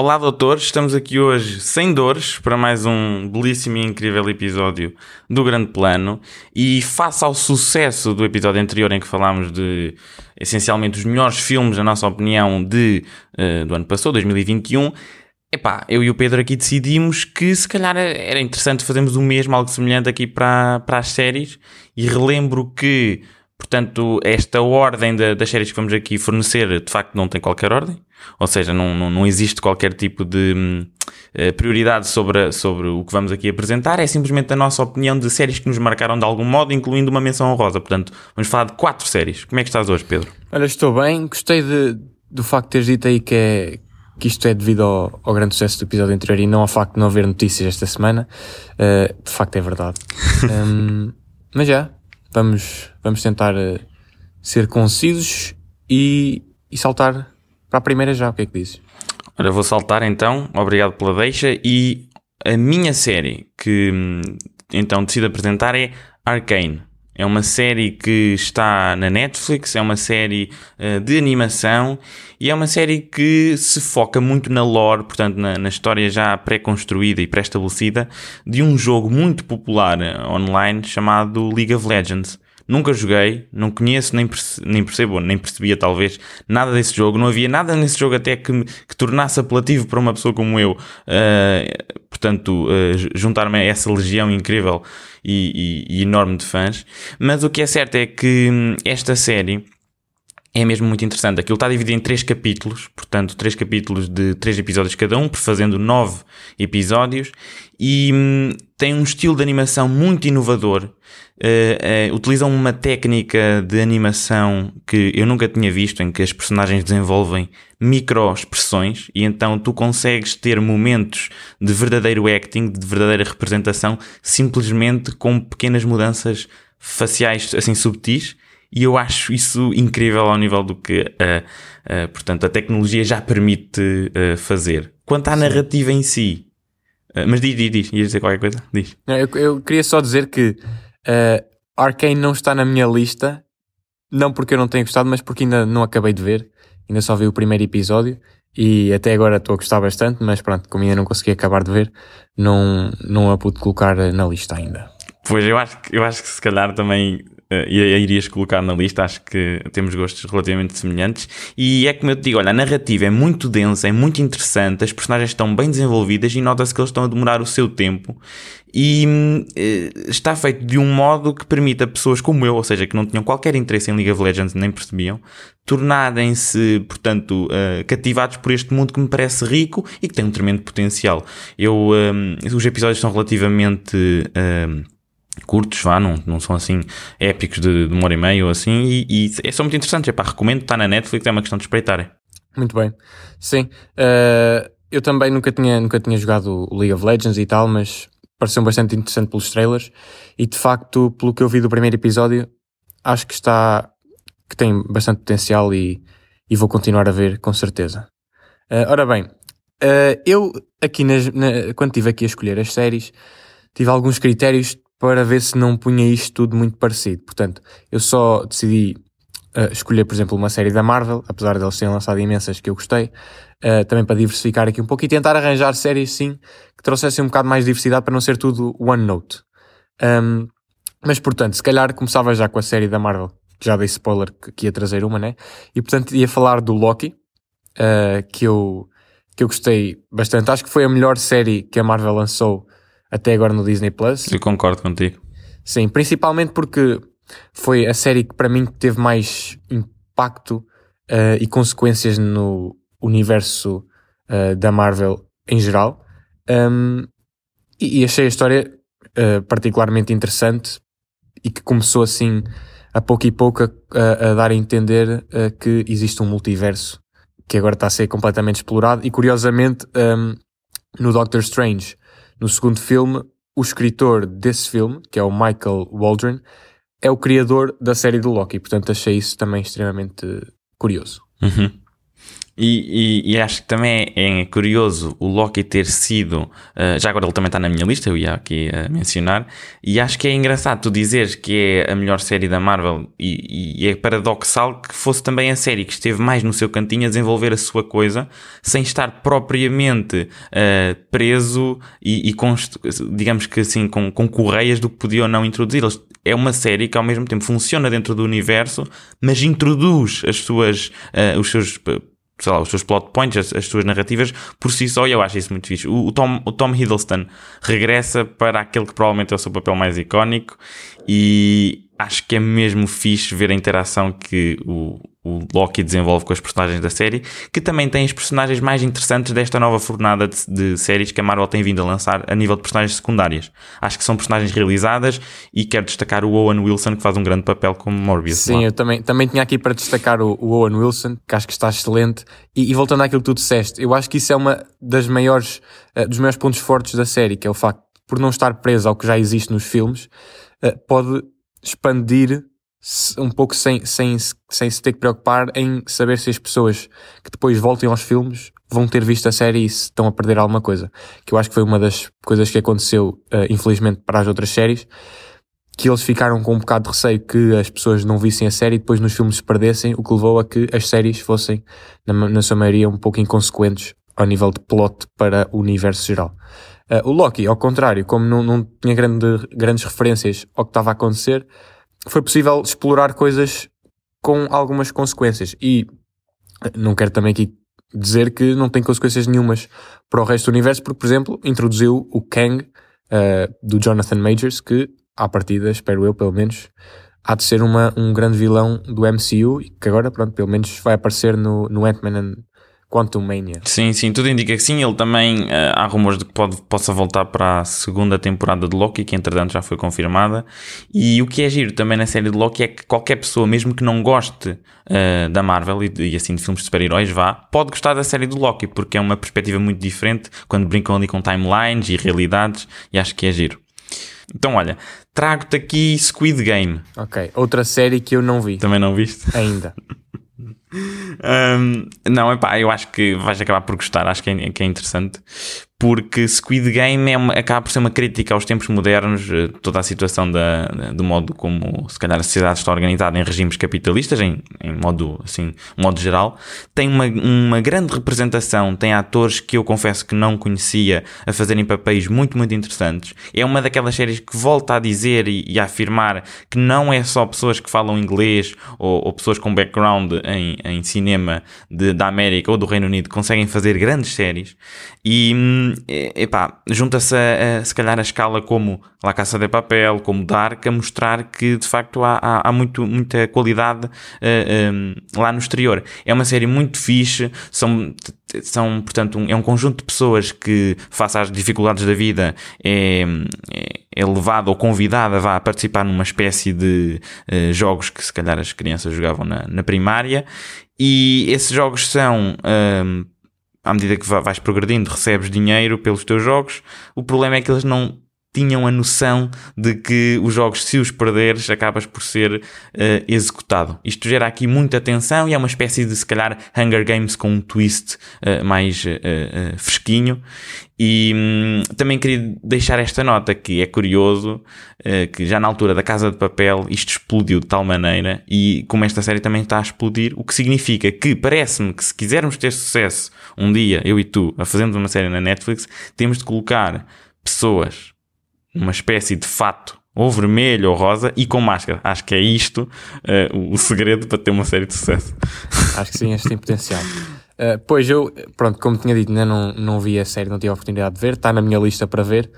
Olá, doutores. Estamos aqui hoje sem dores para mais um belíssimo e incrível episódio do Grande Plano. E face ao sucesso do episódio anterior em que falámos de essencialmente os melhores filmes, na nossa opinião, de, uh, do ano passado, 2021. Epá, eu e o Pedro aqui decidimos que se calhar era interessante fazermos o mesmo, algo semelhante aqui para, para as séries. E relembro que Portanto, esta ordem de, das séries que vamos aqui fornecer, de facto, não tem qualquer ordem. Ou seja, não, não, não existe qualquer tipo de uh, prioridade sobre, sobre o que vamos aqui apresentar. É simplesmente a nossa opinião de séries que nos marcaram de algum modo, incluindo uma menção honrosa. Portanto, vamos falar de quatro séries. Como é que estás hoje, Pedro? Olha, estou bem. Gostei de, do facto de teres dito aí que, é, que isto é devido ao, ao, grande sucesso do episódio anterior e não ao facto de não haver notícias esta semana. Uh, de facto, é verdade. um, mas já, vamos, vamos tentar uh, ser concisos e, e saltar para a primeira já. O que é que dizes? Ora, vou saltar então, obrigado pela deixa. E a minha série que hum, então decido apresentar é Arcane. É uma série que está na Netflix, é uma série uh, de animação e é uma série que se foca muito na lore, portanto, na, na história já pré-construída e pré-estabelecida de um jogo muito popular eh, online chamado League of Legends. Nunca joguei, não conheço, nem, perce nem percebo, nem percebia talvez nada desse jogo. Não havia nada nesse jogo até que, que tornasse apelativo para uma pessoa como eu. Uh, portanto, uh, juntar-me a essa legião incrível e, e, e enorme de fãs. Mas o que é certo é que hum, esta série é mesmo muito interessante. Aquilo está dividido em três capítulos, portanto, três capítulos de três episódios cada um, fazendo nove episódios, e hum, tem um estilo de animação muito inovador. Uh, uh, utilizam uma técnica de animação que eu nunca tinha visto, em que as personagens desenvolvem micro-expressões, e então tu consegues ter momentos de verdadeiro acting, de verdadeira representação, simplesmente com pequenas mudanças faciais assim subtis e eu acho isso incrível ao nível do que uh, portanto, a tecnologia já permite fazer. Quanto à Sim. narrativa em si, mas diz, diz, diz, ias dizer qualquer coisa? Diz. Eu, eu queria só dizer que uh, não está na minha lista, não porque eu não tenha gostado, mas porque ainda não acabei de ver, ainda só vi o primeiro episódio e até agora estou a gostar bastante, mas pronto, como ainda não consegui acabar de ver, não, não a pude colocar na lista ainda. Pois eu acho, eu acho que se calhar também uh, irias colocar na lista, acho que temos gostos relativamente semelhantes. E é como eu te digo, olha, a narrativa é muito densa, é muito interessante, as personagens estão bem desenvolvidas e nota-se que eles estão a demorar o seu tempo. E uh, está feito de um modo que permite a pessoas como eu, ou seja, que não tinham qualquer interesse em League of Legends, nem percebiam, tornarem-se, portanto, uh, cativados por este mundo que me parece rico e que tem um tremendo potencial. Eu, os episódios são relativamente curtos, vá, não, não são assim épicos de, de uma hora e meia ou assim, e, e é só muito interessante, é pá, recomendo, está na Netflix, é uma questão de espreitarem. Muito bem, sim. Uh, eu também nunca tinha, nunca tinha jogado League of Legends e tal, mas pareceu bastante interessante pelos trailers, e de facto, pelo que eu vi do primeiro episódio, acho que está, que tem bastante potencial e, e vou continuar a ver com certeza. Uh, ora bem, uh, eu aqui nas, na, quando estive aqui a escolher as séries, tive alguns critérios para ver se não punha isto tudo muito parecido. Portanto, eu só decidi uh, escolher, por exemplo, uma série da Marvel, apesar de eles terem lançado imensas que eu gostei, uh, também para diversificar aqui um pouco e tentar arranjar séries, sim, que trouxessem um bocado mais diversidade para não ser tudo one note. Um, mas, portanto, se calhar começava já com a série da Marvel, já dei spoiler que, que ia trazer uma, né? E, portanto, ia falar do Loki, uh, que eu que eu gostei bastante. Acho que foi a melhor série que a Marvel lançou até agora no Disney Plus. Eu concordo contigo. Sim, principalmente porque foi a série que para mim teve mais impacto uh, e consequências no universo uh, da Marvel em geral. Um, e, e, achei a história uh, particularmente interessante e que começou assim a pouco e pouco a, a, a dar a entender que existe um multiverso que agora está a ser completamente explorado e curiosamente um, no Doctor Strange no segundo filme, o escritor desse filme, que é o Michael Waldron, é o criador da série do Loki. Portanto, achei isso também extremamente curioso. Uhum. E, e, e, acho que também é, curioso o Loki ter sido. Uh, já agora ele também está na minha lista, eu ia aqui uh, mencionar. E acho que é engraçado tu dizeres que é a melhor série da Marvel e, e, é paradoxal que fosse também a série que esteve mais no seu cantinho a desenvolver a sua coisa sem estar propriamente uh, preso e, digamos que assim, com, com correias do que podia ou não introduzir. É uma série que ao mesmo tempo funciona dentro do universo, mas introduz as suas, os seus sei lá, os seus plot points, as, as suas narrativas, por si só, e eu acho isso muito fixe. O, o, Tom, o Tom Hiddleston regressa para aquele que provavelmente é o seu papel mais icónico e acho que é mesmo fixe ver a interação que o, o Loki desenvolve com as personagens da série, que também tem os personagens mais interessantes desta nova fornada de, de, séries que a Marvel tem vindo a lançar a nível de personagens secundárias. Acho que são personagens realizadas e quero destacar o Owen Wilson, que faz um grande papel como Morbius. Sim, lá. eu também, também tinha aqui para destacar o, o Owen Wilson, que acho que está excelente. E, e, voltando àquilo que tu disseste, eu acho que isso é uma das maiores, uh, dos maiores pontos fortes da série, que é o facto, por não estar preso ao que já existe nos filmes, uh, pode expandir um pouco sem, sem, sem se ter que preocupar em saber se as pessoas que depois voltem aos filmes vão ter visto a série e se estão a perder alguma coisa. Que eu acho que foi uma das coisas que aconteceu, uh, infelizmente, para as outras séries, que eles ficaram com um bocado de receio que as pessoas não vissem a série e depois nos filmes se perdessem, o que levou a que as séries fossem, na, na sua maioria, um pouco inconsequentes ao nível de plot para o universo geral. Uh, o Loki, ao contrário, como não, não tinha grande, grandes referências ao que estava a acontecer, foi possível explorar coisas com algumas consequências. E não quero também aqui dizer que não tem consequências nenhumas para o resto do universo, porque, por exemplo, introduziu o Kang uh, do Jonathan Majors, que, à partida, espero eu, pelo menos, há de ser uma, um grande vilão do MCU e que agora, pronto, pelo menos vai aparecer no, no Ant-Man Quantum Mania. Sim, sim, tudo indica que sim. Ele também, uh, há rumores de que pode, possa voltar para a segunda temporada de Loki, que entretanto já foi confirmada. E o que é giro também na série de Loki é que qualquer pessoa, mesmo que não goste uh, da Marvel e, e, assim de filmes de super-heróis, vá, pode gostar da série do Loki, porque é uma perspectiva muito diferente quando brincam ali com timelines e realidades, e acho que é giro. Então, olha, trago-te aqui Squid Game. Ok, outra série que eu não vi. Também não viste? Ainda. Um, não, epá, eu acho que vais acabar por gostar, acho que é, que é interessante, porque Squid Game é uma, acaba por ser uma crítica aos tempos modernos, eh, toda a situação da, do modo como se calhar a sociedade está organizada em regimes capitalistas, em, em modo, assim, modo geral. Tem uma, uma grande representação, tem atores que eu confesso que não conhecia a fazerem papéis muito, muito interessantes. É uma daquelas séries que volta a dizer e, e a afirmar que não é só pessoas que falam inglês ou, ou pessoas com background em, em cinema de, da América ou do Reino Unido que conseguem fazer grandes séries e epá, junta-se a, a, se calhar a escala como La Caça de Papel, como Dark, a mostrar que de facto há, há, há muito, muita qualidade uh, eh, um, eh, lá no exterior. É uma série muito fixe, são, são portanto, um, é um conjunto de pessoas que, face às dificuldades da vida, é, é, é levado ou convidado a, participar numa espécie de uh, jogos que se calhar as crianças jogavam na, na primária. E esses jogos são um, à medida que vais progredindo, recebes dinheiro pelos teus jogos. O problema é que eles não tinham a noção de que os jogos, se os perderes, acabas por ser uh, executado. Isto gera aqui muita tensão e é uma espécie de, se calhar, Hunger Games com um twist uh, mais uh, fresquinho. E hum, também queria deixar esta nota que é curioso que já na altura da Casa de Papel isto explodiu de tal maneira e como esta série também está a explodir, o que significa que parece-me que se quisermos ter sucesso um dia, eu e tu, a fazermos uma série na Netflix, temos de colocar pessoas uma espécie de fato ou vermelho ou rosa e com máscara. Acho que é isto uh, o segredo para ter uma série de sucesso. Acho que sim, que tem potencial. Uh, pois eu, pronto, como tinha dito, ainda não, não vi a série, não tive a oportunidade de ver, está na minha lista para ver.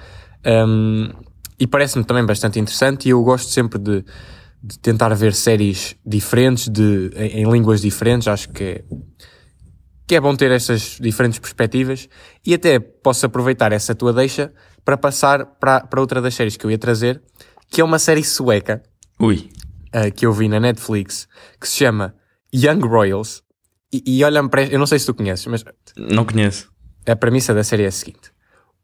Um, e parece-me também bastante interessante e eu gosto sempre de, de tentar ver séries diferentes, de, em, em, línguas diferentes, acho que é, que é bom ter essas diferentes perspectivas e até posso aproveitar essa tua deixa para passar para, para outra das séries que eu ia trazer, que é uma série sueca. Ui. Uh, que eu vi na Netflix, que se chama Young Royals. E, e olha-me para. Eu não sei se tu conheces, mas. Não conheço. A premissa da série é a seguinte: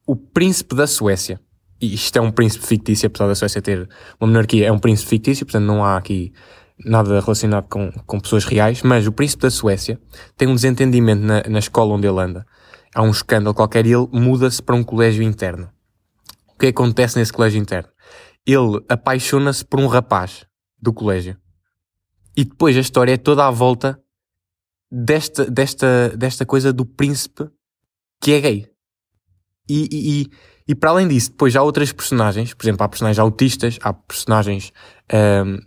O príncipe da Suécia, e isto é um príncipe fictício, apesar da Suécia ter uma monarquia, é um príncipe fictício, portanto não há aqui nada relacionado com, com pessoas reais, mas o príncipe da Suécia tem um desentendimento na, na escola onde ele anda. Há um escândalo qualquer e ele muda-se para um colégio interno. O que acontece nesse colégio interno? Ele apaixona-se por um rapaz do colégio. E depois a história é toda à volta desta, desta, desta coisa do príncipe que é gay. E, e, e, e para além disso, depois há outras personagens, por exemplo, há personagens autistas, há personagens um,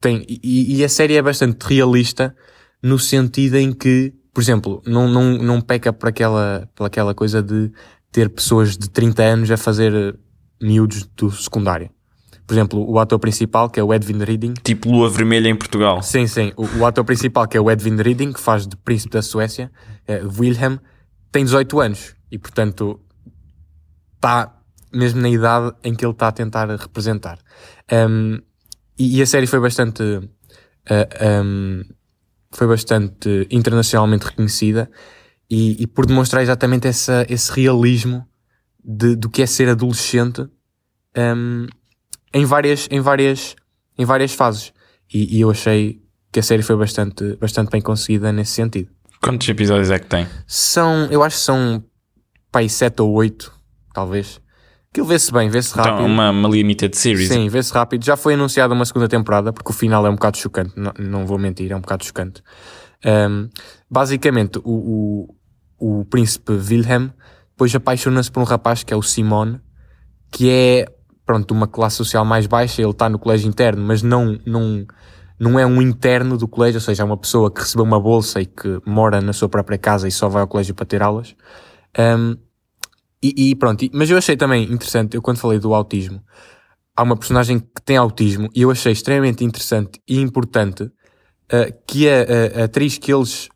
tem, e, e, a série é bastante realista no sentido em que, por exemplo, não, não, não peca por aquela, por aquela coisa de ter pessoas de 30 anos a fazer miúdos do secundário. Por exemplo, o ator principal, que é o Edwin Reading. Tipo Lua Vermelha em Portugal. Sim, sim. O, o ator principal, que é o Edwin Reading, que faz de Príncipe da Suécia, é, Wilhelm, tem 18 anos. E, portanto, está mesmo na idade em que ele está a tentar representar. Um, e, e, a série foi bastante. Uh, ah, um, foi bastante internacionalmente reconhecida e, e, por demonstrar exatamente essa, esse realismo de, do que é ser adolescente um, em, várias, em, várias, em várias fases. E, e, eu achei que a série foi bastante, bastante bem conseguida nesse sentido. Quantos episódios é que tem? São, eu acho que são pai 7 ou 8, talvez. Aquilo vê-se bem, vê-se então, rápido. Então, uma, uma limited series. Sim, vê-se rápido. Já foi anunciada uma segunda temporada, porque o final é um bocado chocante, não, não vou mentir, é um bocado chocante. Um, basicamente, o, o, o príncipe Wilhelm depois apaixona-se por um rapaz que é o Simone, que é, pronto, uma classe social mais baixa, ele está no colégio interno, mas não, não, não é um interno do colégio, ou seja, é uma pessoa que recebeu uma bolsa e que mora na sua própria casa e só vai ao colégio para ter aulas. Um, e, e pronto, mas eu achei também interessante, eu quando falei do autismo, há uma personagem que tem autismo e eu achei extremamente interessante e importante uh, que a, a, a, atriz que eles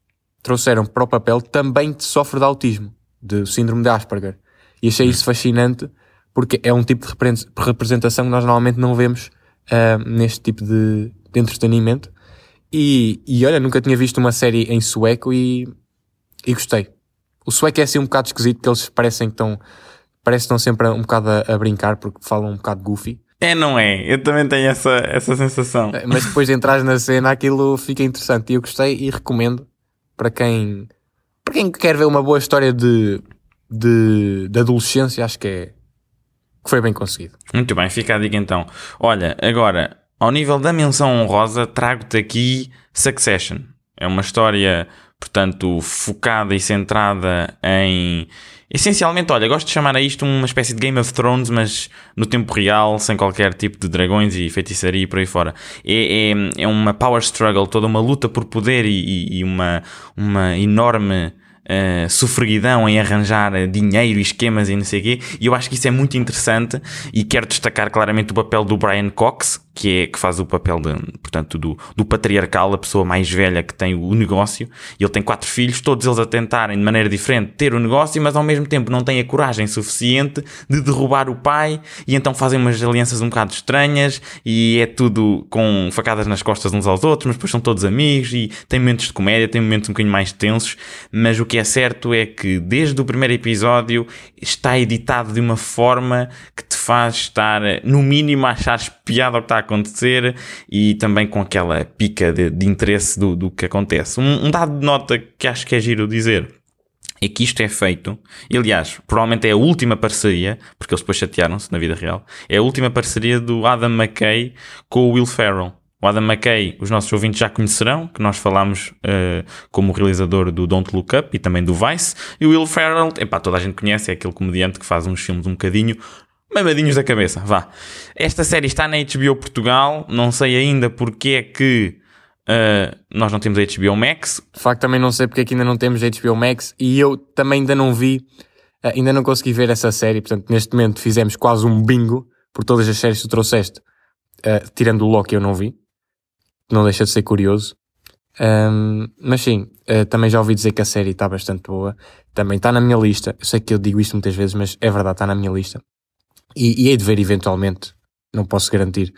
trouxeram para o papel também sofre de autismo, de síndrome de Asperger. E achei isso fascinante porque é um tipo de representação que nós normalmente não vemos uh, neste tipo de, de entretenimento. E, e olha, nunca tinha visto uma série em sueco e, e gostei. O sueco é assim um bocado esquisito, que eles parecem que estão, parece que estão sempre um bocado a, a, brincar porque falam um bocado goofy. É, não é? Eu também tenho essa, essa sensação. É, mas depois de entrar na cena, aquilo fica interessante e eu gostei e recomendo para quem, para quem quer ver uma boa história de, de, de adolescência, acho que é, que foi bem conseguido. Muito bem, fica a dica então. Olha, agora, ao nível da menção honrosa, trago-te aqui Succession. É uma história portanto, focada e centrada em. Essencialmente, olha, gosto de chamar a isto uma espécie de Game of Thrones, mas no tempo real, sem qualquer tipo de dragões e feitiçaria e por aí fora. É, é, é uma power struggle, toda uma luta por poder e, e uma, uma enorme uh, sofreguidão em arranjar dinheiro e esquemas e não sei o quê, e eu acho que isso é muito interessante e quero destacar claramente o papel do Brian Cox, que é que faz o papel de, portanto, do, do patriarcal, a pessoa mais velha que tem o negócio, e ele tem quatro filhos, todos eles a tentarem de maneira diferente ter o negócio, mas ao mesmo tempo não têm a coragem suficiente de derrubar o pai, e então fazem umas alianças um bocado estranhas, e é tudo com facadas nas costas uns aos outros, mas depois são todos amigos, e tem momentos de comédia, tem momentos um bocadinho mais tensos, mas o que é certo é que desde o primeiro episódio está editado de uma forma que te faz estar, no mínimo, a achar piada o que está acontecer e também com aquela pica de, de interesse do, do que acontece. Um, um dado de nota que acho que é giro dizer é que isto é feito, e, aliás, provavelmente é a última parceria, porque eles depois chatearam-se na vida real, é a última parceria do Adam McKay com o Will Ferrell. O Adam McKay, os nossos ouvintes já conhecerão, que nós falámos uh, como realizador do Don't Look Up e também do Vice. E o Will Ferrell, epá, toda a gente conhece, é aquele comediante que faz uns filmes um bocadinho mamadinhos da cabeça, vá. Esta série está na HBO Portugal, não sei ainda porque é que uh, nós não temos HBO Max. De facto, também não sei porque é que ainda não temos HBO Max e eu também ainda não vi, uh, ainda não consegui ver essa série, portanto, neste momento fizemos quase um bingo por todas as séries que tu trouxeste, uh, tirando o Loki eu não vi não deixa de ser curioso. Um, mas sim, uh, também já ouvi dizer que a série está bastante boa. Também está na minha lista. Eu sei que eu digo isto muitas vezes, mas é verdade, está na minha lista. E, e hei de ver eventualmente. Não posso garantir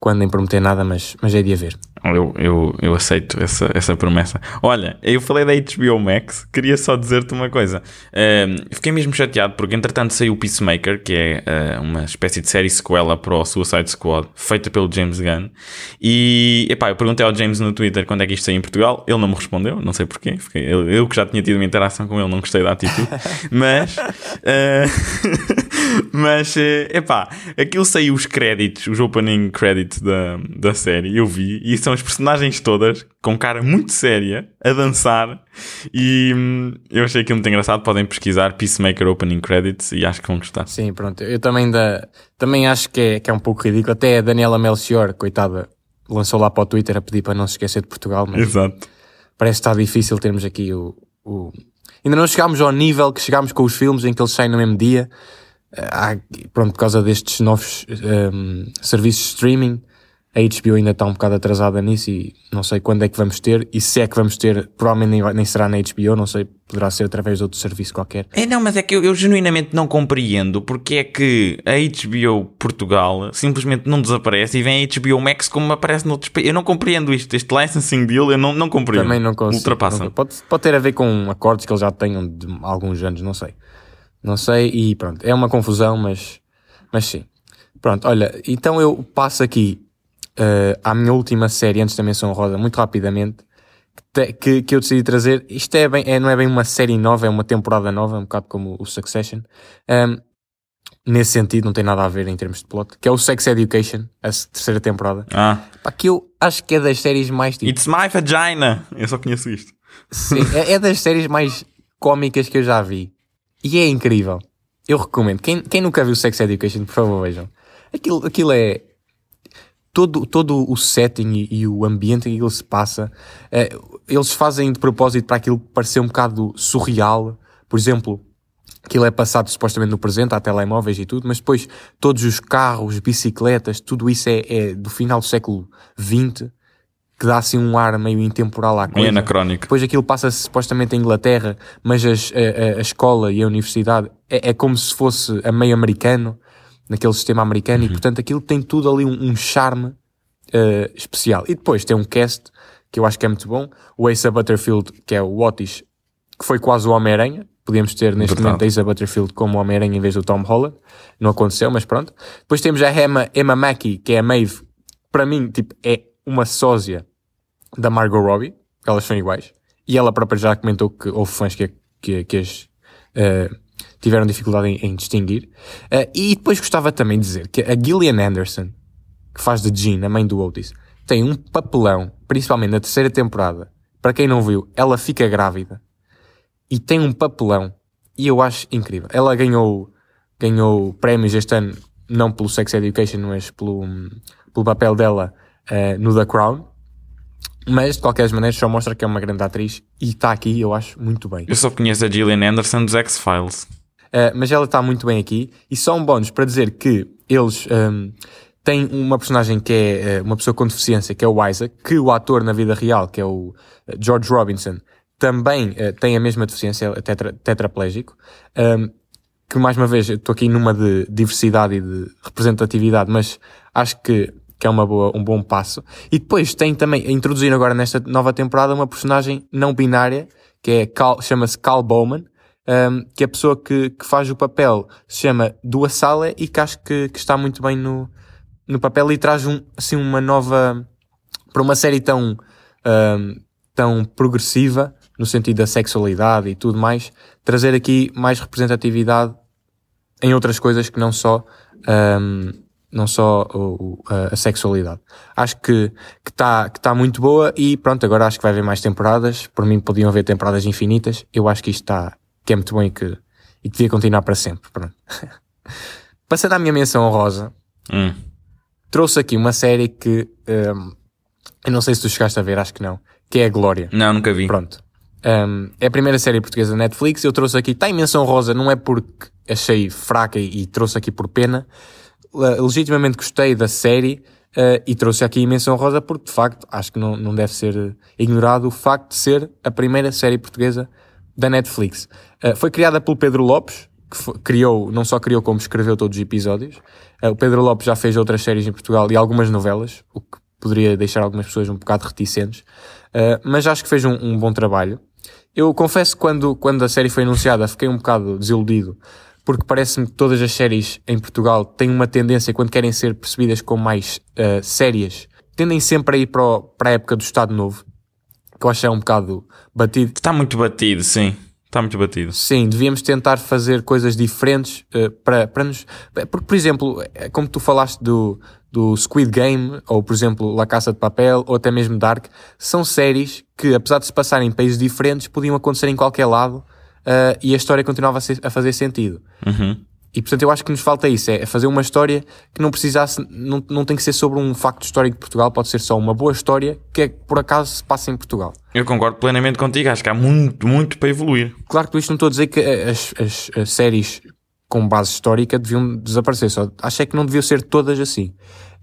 quando nem prometer nada, mas, mas é de haver. Eu, eu, eu aceito essa, essa promessa. Olha, eu falei da HBO Max, queria só dizer-te uma coisa. Uh, fiquei mesmo chateado porque, entretanto, saiu o Peacemaker, que é uh, uma espécie de série sequela para o Suicide Squad, feita pelo James Gunn. E, epá, eu perguntei ao James no Twitter quando é que isto saiu em Portugal. Ele não me respondeu, não sei porquê. Fiquei, eu, eu, que já tinha tido uma interação com ele, não gostei da atitude. mas, uh, mas, epá, aquilo saiu os créditos, os opening credits da, da série, eu vi, e são as personagens todas com cara muito séria a dançar e hum, eu achei aquilo muito engraçado. Podem pesquisar Peacemaker Opening Credits e acho que vão gostar. Sim, pronto. Eu também, da, também acho que é, que é um pouco ridículo. Até a Daniela Melchior, coitada, lançou lá para o Twitter a pedir para não se esquecer de Portugal. Mas Exato. Parece que está difícil termos aqui o, o... Ainda não chegámos ao nível que chegámos com os filmes em que eles saem no mesmo dia. Ah, pronto, por causa destes novos um, serviços de streaming a HBO ainda está um bocado atrasada nisso e não sei quando é que vamos ter, e se é que vamos ter, provavelmente nem, nem será na HBO, não sei, poderá ser através de outro serviço qualquer. É, não, mas é que eu, eu, genuinamente não compreendo porque é que a HBO Portugal simplesmente não desaparece e vem a HBO Max como aparece noutros países. Eu não compreendo isto, este licensing deal, eu não, não compreendo. Também não consigo. Ultrapassa. Pode, pode ter a ver com acordos que eles já tenham de alguns anos, não sei. Não sei, e pronto, é uma confusão, mas, mas sim. Pronto, olha, então eu passo aqui uh, à minha última série, antes da menção roda, muito rapidamente, que, que, que, eu decidi trazer. Isto é bem, é, não é bem uma série nova, é uma temporada nova, um bocado como o Succession. Um, nesse sentido, não tem nada a ver em termos de plot, que é o Sex Education, a terceira temporada. Ah. Pá, que eu acho que é das séries mais. Tipo... It's my vagina! Eu só conheço isto. Sim, é, é das séries mais cómicas que eu já vi. E é incrível. Eu recomendo. Quem, quem nunca viu Sex Education, por favor, vejam. Aquilo, aquilo é, todo, todo o setting e, e, o ambiente em que ele se passa, eh, eles fazem de propósito para aquilo parecer um bocado surreal. Por exemplo, aquilo é passado supostamente no presente, há telemóveis e tudo, mas depois todos os carros, bicicletas, tudo isso é, é do final do século XX, que dá assim um ar meio intemporal à coisa. É anacrónico. Depois aquilo passa-se supostamente em Inglaterra, mas as, a, a, a, escola e a universidade é, é como se fosse a meio americano naquele sistema americano, uhum. e portanto aquilo tem tudo ali um, um charme uh, especial. E depois tem um cast que eu acho que é muito bom, o Asa Butterfield, que é o Otis, que foi quase o Homem-Aranha. Podíamos ter neste Verdade. momento Asa Butterfield como Homem-Aranha em vez do Tom Holland. Não aconteceu, mas pronto. Depois temos a Emma, Emma Mackey, que é a Maeve. Para mim, tipo, é uma sósia da Margot Robbie. Elas são iguais. E ela própria já comentou que houve fãs que, que, que as uh, tiveram dificuldade em, em distinguir. Uh, e depois gostava também de dizer que a Gillian Anderson, que faz de Jean, a mãe do Otis, tem um papelão, principalmente na terceira temporada. Para quem não viu, ela fica grávida e tem um papelão e eu acho incrível. Ela ganhou, ganhou prémios este ano, não pelo Sex Education, mas pelo, pelo papel dela uh, no The Crown. Mas, de qualquer maneira, só mostra que é uma grande atriz e está aqui, eu acho, muito bem. Eu só conheço a Gillian Anderson dos X-Files. Uh, mas ela está muito bem aqui. E só um bónus para dizer que eles um, ehm, têm uma personagem que é uh, uma pessoa com deficiência, que é o Isaac, que o ator na vida real, que é o George Robinson, também uh, tem a mesma deficiência, é tetra, tetraplégico. Um, ehm, que mais uma vez, estou aqui numa de diversidade e de representatividade, mas acho que, que é uma boa, um bom passo. E depois tem também, introduzir agora nesta nova temporada, uma personagem não binária, que é chama-se Cal Bowman, um, que a pessoa que, que faz o papel se chama Dua Sala e que acho que, que está muito bem no, no papel e traz um, assim uma nova para uma série tão um, tão progressiva no sentido da sexualidade e tudo mais trazer aqui mais representatividade em outras coisas que não só um, não só o, a, a, sexualidade. Acho que está que tá muito boa e pronto, agora acho que vai haver mais temporadas. Por mim podiam haver temporadas infinitas. Eu acho que isto está que é muito bom e que, e que devia continuar para sempre. Pronto. Passando à minha menção honrosa, hum. trouxe aqui uma série que um, eu não sei se tu chegaste a ver, acho que não, que é a Glória. Não, nunca vi. Pronto. Um, é a primeira série portuguesa da Netflix. Eu trouxe aqui, está em menção rosa, não é porque achei fraca e, e trouxe aqui por pena. Uh, legitimamente gostei da série uh, e trouxe aqui em menção rosa porque, de facto, acho que não, não deve ser ignorado o facto de ser a primeira série portuguesa da Netflix. Uh, foi criada pelo Pedro Lopes, que foi, criou, não só criou como escreveu todos os episódios. Uh, o Pedro Lopes já fez outras séries em Portugal e algumas novelas, o que poderia deixar algumas pessoas um bocado reticentes, mas acho que fez um, um, bom trabalho. Eu confesso que quando, quando a série foi anunciada fiquei um bocado desiludido, porque parece-me que todas as séries em Portugal têm uma tendência, quando querem ser percebidas como mais uh, sérias, tendem sempre a ir para, o, para a época do Estado Novo, que eu acho que é um bocado batido. Está muito batido, sim. Está muito batido. Sim, devíamos tentar fazer coisas diferentes uh, para, para nos. Porque, por exemplo, é como tu falaste do, do Squid Game, ou por exemplo La Caça de Papel, ou até mesmo Dark, são séries que, apesar de se passarem em países diferentes, podiam acontecer em qualquer lado uh, e a história continuava a, ser, a fazer sentido. Uhum. E portanto eu acho que nos falta isso, é fazer uma história que não precisasse, não, não tem que ser sobre um facto histórico de Portugal, pode ser só uma boa história que é, por acaso se passa em Portugal. Eu concordo plenamente contigo, acho que há muito, muito para evoluir. Claro que isto não estou a dizer que as, as, as séries com base histórica deviam desaparecer, só acho é que não deviam ser todas assim.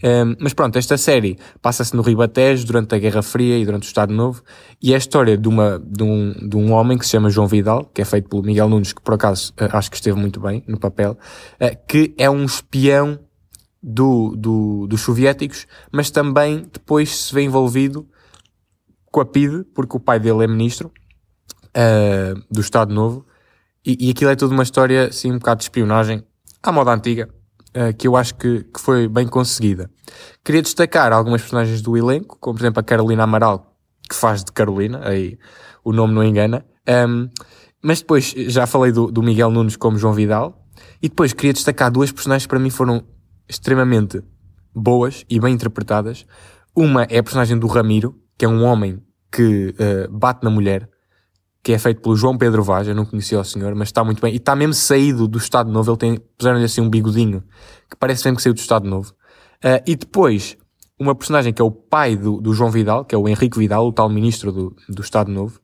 Um, mas pronto, esta série passa-se no Ribatejo durante a Guerra Fria e durante o Estado Novo e é a história de, uma, de, um, de um homem que se chama João Vidal, que é feito pelo Miguel Nunes, que por acaso uh, acho que esteve muito bem no papel, uh, que é um espião do, do, dos soviéticos, mas também depois se vê envolvido com a PIDE, porque o pai dele é ministro uh, do Estado Novo, e, e aquilo é tudo uma história assim um bocado de espionagem à moda antiga uh, que eu acho que, que, foi bem conseguida. Queria destacar algumas personagens do elenco, como por exemplo a Carolina Amaral, que faz de Carolina, aí o nome não engana. Um, mas depois já falei do, do, Miguel Nunes como João Vidal. E depois queria destacar duas personagens que para mim foram extremamente boas e bem interpretadas. Uma é a personagem do Ramiro, que é um homem que uh, bate na mulher que é feito pelo João Pedro Vaz, eu não conhecia o senhor, mas está muito bem, e está mesmo saído do Estado Novo, ele tem, puseram-lhe assim um bigodinho, que parece mesmo que saiu do Estado Novo. Uh, e depois, uma personagem que é o pai do, do, João Vidal, que é o Henrique Vidal, o tal ministro do, do Estado Novo,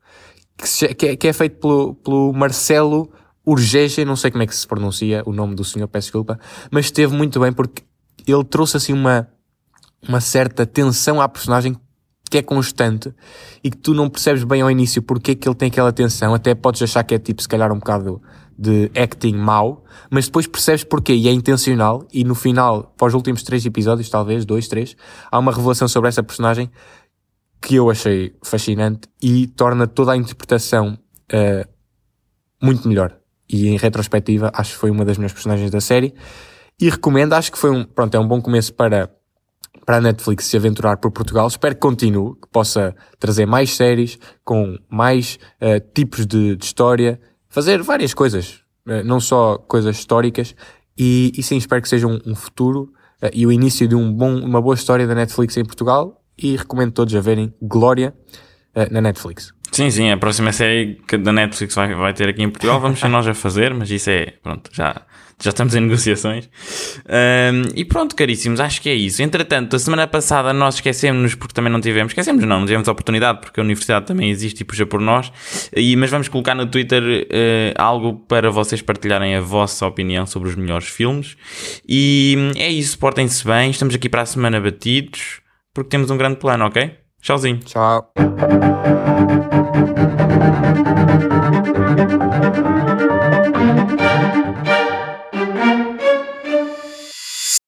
que, se, que, é, que é, feito pelo, pelo Marcelo Urgege, não sei como é que se pronuncia o nome do senhor, peço desculpa, mas esteve muito bem porque ele trouxe assim uma, uma certa tensão à personagem que é constante e que tu não percebes bem ao início porque é que ele tem aquela tensão, até podes achar que é tipo, se calhar, um bocado de acting mau, mas depois percebes porquê e é intencional e no final, para os últimos três episódios, talvez, dois, três, há uma revelação sobre essa personagem que eu achei fascinante e torna toda a interpretação uh, muito melhor. E em retrospectiva, acho que foi uma das minhas personagens da série. E recomendo, acho que foi um, pronto, é um bom começo para para a Netflix se aventurar por Portugal. Espero que continue, que possa trazer mais séries com mais uh, tipos de, de, história, fazer várias coisas, uh, não só coisas históricas. E, e sim, espero que seja um, um futuro uh, e o início de um bom, uma boa história da Netflix em Portugal. E recomendo todos a verem Glória na Netflix. Sim, sim, a próxima série que da Netflix vai, vai ter aqui em Portugal, vamos ser nós a fazer, mas isso é, pronto, já, já estamos em negociações. Um, e pronto, caríssimos, acho que é isso. Entretanto, a semana passada nós esquecemos-nos porque também não tivemos, esquecemos não, não tivemos oportunidade porque a universidade também existe e puxa por nós. E, mas vamos colocar no Twitter uh, algo para vocês partilharem a vossa opinião sobre os melhores filmes. E é isso, portem-se bem, estamos aqui para a semana batidos porque temos um grande plano, ok? Tchauzinho. Tchau.